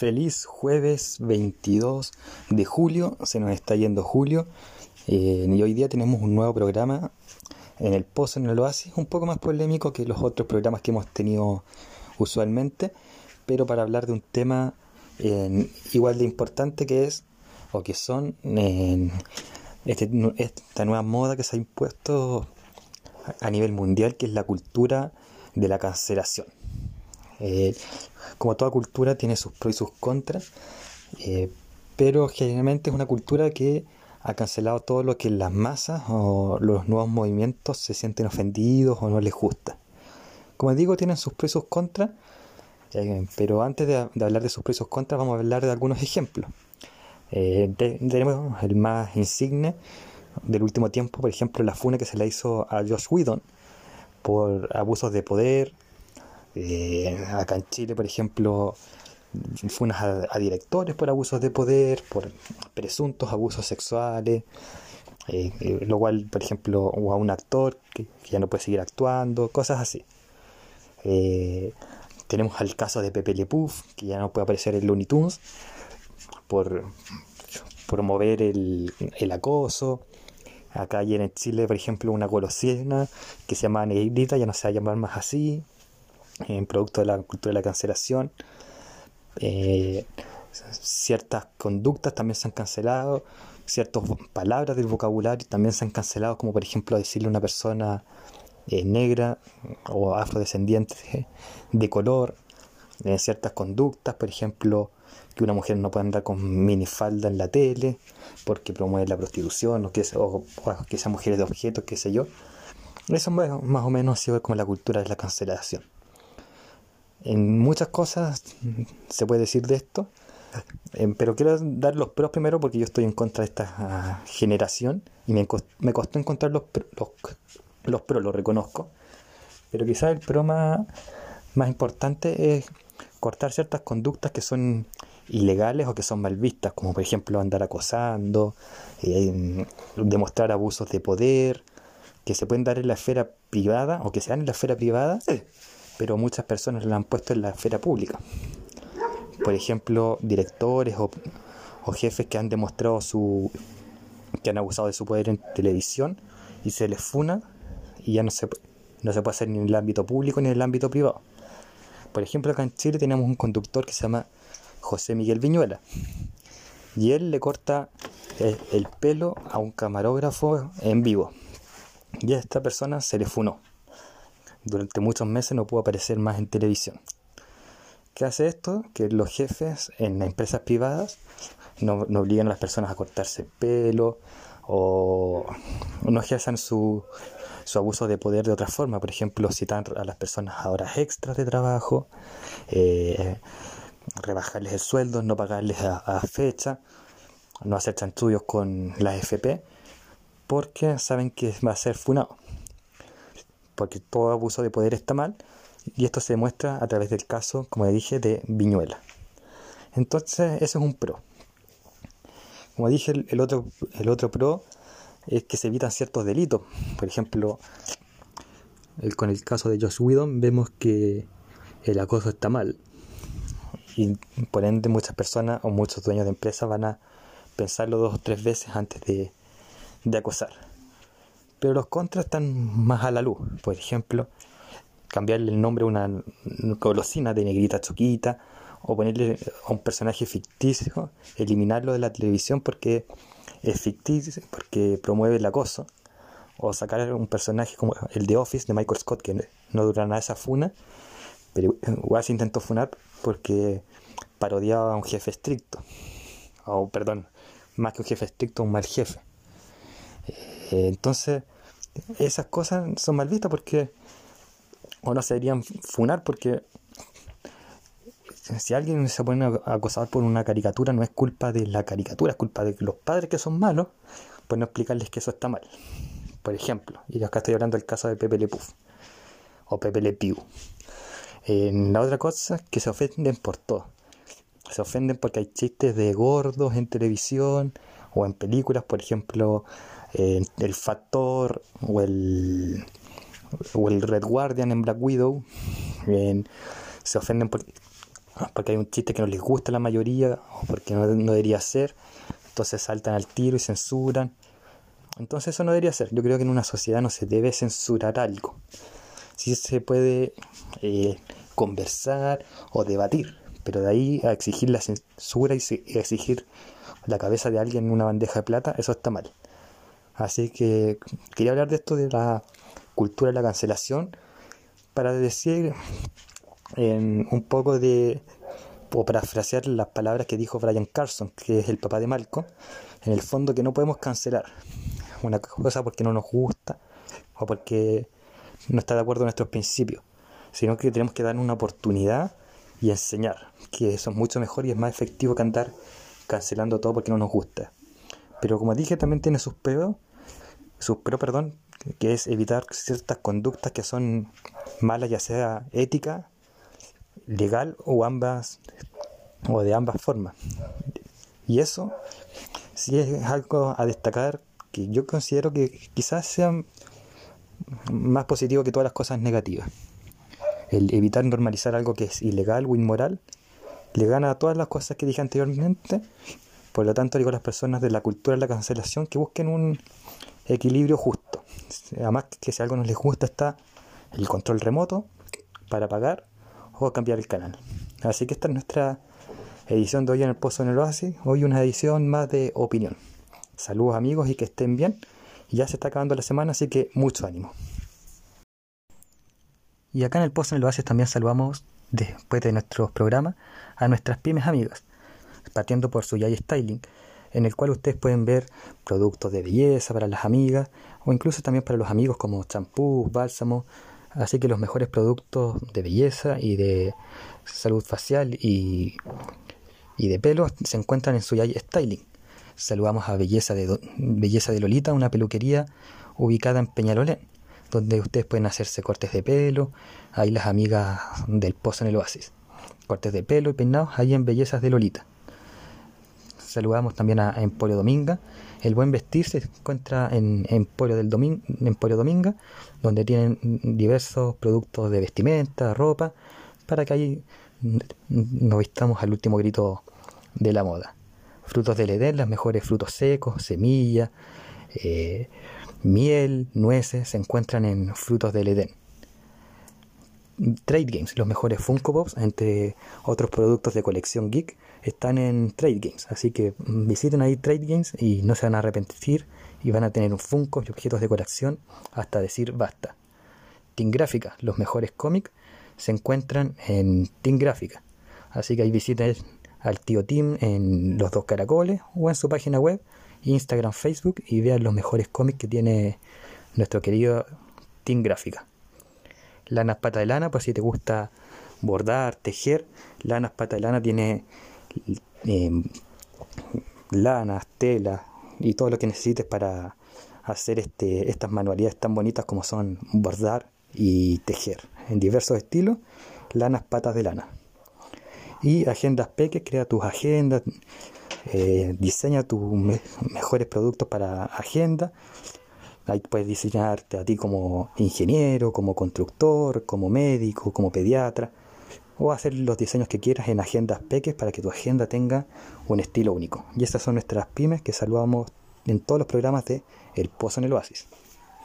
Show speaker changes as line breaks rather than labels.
Feliz jueves 22 de julio, se nos está yendo julio eh, y hoy día tenemos un nuevo programa en el Pozo, en el Oasis, un poco más polémico que los otros programas que hemos tenido usualmente, pero para hablar de un tema eh, igual de importante que es, o que son, este, esta nueva moda que se ha impuesto a nivel mundial, que es la cultura de la cancelación. Eh, como toda cultura tiene sus pros y sus contras, eh, pero generalmente es una cultura que ha cancelado todo lo que las masas o los nuevos movimientos se sienten ofendidos o no les gusta. Como digo, tienen sus pros y sus contras, eh, pero antes de, hablar de sus pros y sus contras vamos a hablar de algunos ejemplos. tenemos el más insigne del último tiempo, por ejemplo, la funa que se le hizo a Josh Whedon por abusos de poder, eh, acá en Chile, por ejemplo, funas a, directores por abusos de poder, por presuntos abusos sexuales, eh, eh, lo cual, por ejemplo, o a un actor que, ya no puede seguir actuando, cosas así. tenemos al caso de Pepe Le Puff, que ya no puede aparecer en Looney Tunes por promover el, el acoso. Acá ayer en Chile, por ejemplo, una golosiena que se llama Negrita, ya no se va a llamar más así en producto de la cultura de la cancelación. Eh, ciertas conductas también se han cancelado, ciertas palabras del vocabulario también se han cancelado, como por ejemplo decirle a una persona eh, negra o afrodescendiente de color, ciertas conductas, por ejemplo, que una mujer no puede andar con minifalda en la tele porque promueve la prostitución o que, o, que sean mujeres de objetos, qué sé yo. Eso más o menos ha sido como la cultura de la cancelación. En muchas cosas se puede decir de esto, eh, pero quiero dar los pros primero porque yo estoy en contra de esta ah, generación y me, me, costó encontrar los, los, los pros, lo reconozco. Pero quizás el pro más, más importante es cortar ciertas conductas que son ilegales o que son mal vistas, como por ejemplo andar acosando, eh, demostrar abusos de poder, que se pueden dar en la esfera privada o que se dan en la esfera privada pero muchas personas lo han puesto en la esfera pública. Por ejemplo, directores o, jefes que han demostrado su que han abusado de su poder en televisión y se les funa y ya no se, no se puede hacer ni en el ámbito público ni en el ámbito privado. Por ejemplo, acá en Chile tenemos un conductor que se llama José Miguel Viñuela y él le corta el, el pelo a un camarógrafo en vivo y a esta persona se le funó durante muchos meses no pudo aparecer más en televisión. ¿Qué hace esto? Que los jefes en las empresas privadas no, obligan a las personas a cortarse el pelo o no ejerzan su, su abuso de poder de otra forma. Por ejemplo, citan a las personas a horas extras de trabajo, eh, rebajarles el sueldo, no pagarles a, a, fecha, no hacer chanchullos con la FP, porque saben que va a ser funado porque todo abuso de poder está mal, y esto se demuestra a través del caso, como dije, de Viñuela. Entonces, eso es un pro. Como dije, el otro, el otro pro es que se evitan ciertos delitos. Por ejemplo, con el caso de Josh Whedon vemos que el acoso está mal. Y por ende muchas personas o muchos dueños de empresas van a pensarlo dos o tres veces antes de, de acosar pero los contras están más a la luz. Por ejemplo, cambiarle el nombre a una golosina de negrita choquita o ponerle a un personaje ficticio, eliminarlo de la televisión porque es ficticio, porque promueve el acoso, o sacar un personaje como el de Office de Michael Scott que no dura nada esa funa, pero igual se intentó funar porque parodiaba a un jefe estricto, o perdón, más que un jefe estricto, un mal jefe. Eh, entonces, esas cosas son mal vistas porque, o no se deberían funar porque si alguien se pone a acosar por una caricatura, no es culpa de la caricatura, es culpa de los padres que son malos, pues no explicarles que eso está mal. Por ejemplo, y acá estoy hablando del caso de Pepe Le Puff o Pepe Le Pew. la otra cosa es que se ofenden por todo. Se ofenden porque hay chistes de gordos en televisión o en películas, por ejemplo, eh, el Factor o el, o el Red Guardian en Black Widow. se ofenden porque hay un chiste que no les gusta a la mayoría o porque no, no debería ser, entonces saltan al tiro y censuran. Entonces eso no debería ser. Yo creo que en una sociedad no se debe censurar algo. Sí se puede eh, conversar o debatir, pero de ahí a exigir la censura y exigir la cabeza de alguien en una bandeja de plata, eso está mal. Así que quería hablar de esto de la cultura de la cancelación para decir en un poco de o parafrasear las palabras que dijo Brian Carson, que es el papá de Malcolm, en el fondo que no podemos cancelar una cosa porque no nos gusta o porque no está de acuerdo con nuestros principios, sino que tenemos que dar una oportunidad y enseñar, que eso es mucho mejor y es más efectivo que andar cancelando todo porque no nos gusta. Pero como dije, también tiene sus peros, sus pero perdón, que es evitar ciertas conductas que son malas, ya sea ética, legal o ambas o de ambas formas. Y eso sí es algo a destacar que yo considero que quizás sea más positivo que todas las cosas negativas. El evitar normalizar algo que es ilegal o inmoral le gana a todas las cosas que dije anteriormente. Por lo tanto, digo a las personas de la cultura de la cancelación que busquen un equilibrio justo. Además, que si algo no les gusta está el control remoto para pagar o cambiar el canal. Así que esta es nuestra edición de hoy en el Pozo en el Oasis. Hoy una edición más de opinión. Saludos amigos y que estén bien. Ya se está acabando la semana, así que mucho ánimo. Y acá en el Pozo en el Oasis también saludamos, después de nuestros programas, a nuestras pymes amigas, partiendo por su Yay Styling, en el cual ustedes pueden ver productos de belleza para las amigas o incluso también para los amigos como champú, bálsamo, así que los mejores productos de belleza y de salud facial y, y de pelo se encuentran en su Yay Styling. Saludamos a Belleza de, Belleza de Lolita, una peluquería ubicada en Peñalolén, donde ustedes pueden hacerse cortes de pelo, ahí las amigas del Pozo en el Oasis. Cortes de pelo y peinados ahí en Bellezas de Lolita. Saludamos también a Emporio Dominga. El buen vestir se encuentra en Emporio, del Emporio Dominga, donde tienen diversos productos de vestimenta, ropa, para que ahí nos vistamos al último grito de la moda frutos del Edén, los mejores frutos secos, semillas, eh, miel, nueces, se encuentran en frutos del Edén. Trade Games, los mejores Funko Pops, entre otros productos de colección geek, están en Trade Games. Así que visiten ahí Trade Games y no se van a arrepentir y van a tener un Funko y objetos de colección hasta decir basta. Team Gráfica, los mejores cómics, se encuentran en Team Gráfica. Así que ahí visiten al tío Tim en Los Dos Caracoles o en su página web, Instagram, Facebook y vean los mejores cómics que tiene nuestro querido Team Gráfica. Lanas Pata de Lana, pues si te gusta bordar, tejer, Lanas Pata de Lana tiene em, lanas, telas y todo lo que necesites para hacer este, estas manualidades tan bonitas como son bordar y tejer en diversos estilos, lanas patas de lana. Y Agendas Peques, crea tus agendas, eh, diseña tus mejores productos para agenda. Ahí puedes diseñarte a ti como ingeniero, como constructor, como médico, como pediatra, o hacer los diseños que quieras en Agendas Peques para que tu agenda tenga un estilo único. Y estas son nuestras pymes que saludamos en todos los programas de El Pozo en el Oasis.